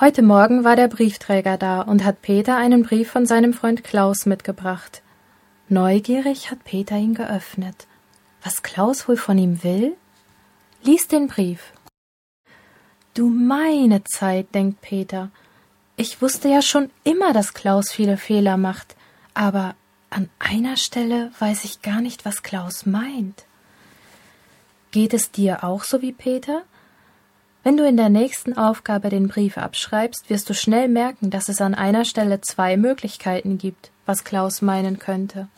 Heute Morgen war der Briefträger da und hat Peter einen Brief von seinem Freund Klaus mitgebracht. Neugierig hat Peter ihn geöffnet. Was Klaus wohl von ihm will? Lies den Brief. Du meine Zeit, denkt Peter. Ich wusste ja schon immer, dass Klaus viele Fehler macht, aber an einer Stelle weiß ich gar nicht, was Klaus meint. Geht es dir auch so wie Peter? Wenn du in der nächsten Aufgabe den Brief abschreibst, wirst du schnell merken, dass es an einer Stelle zwei Möglichkeiten gibt, was Klaus meinen könnte.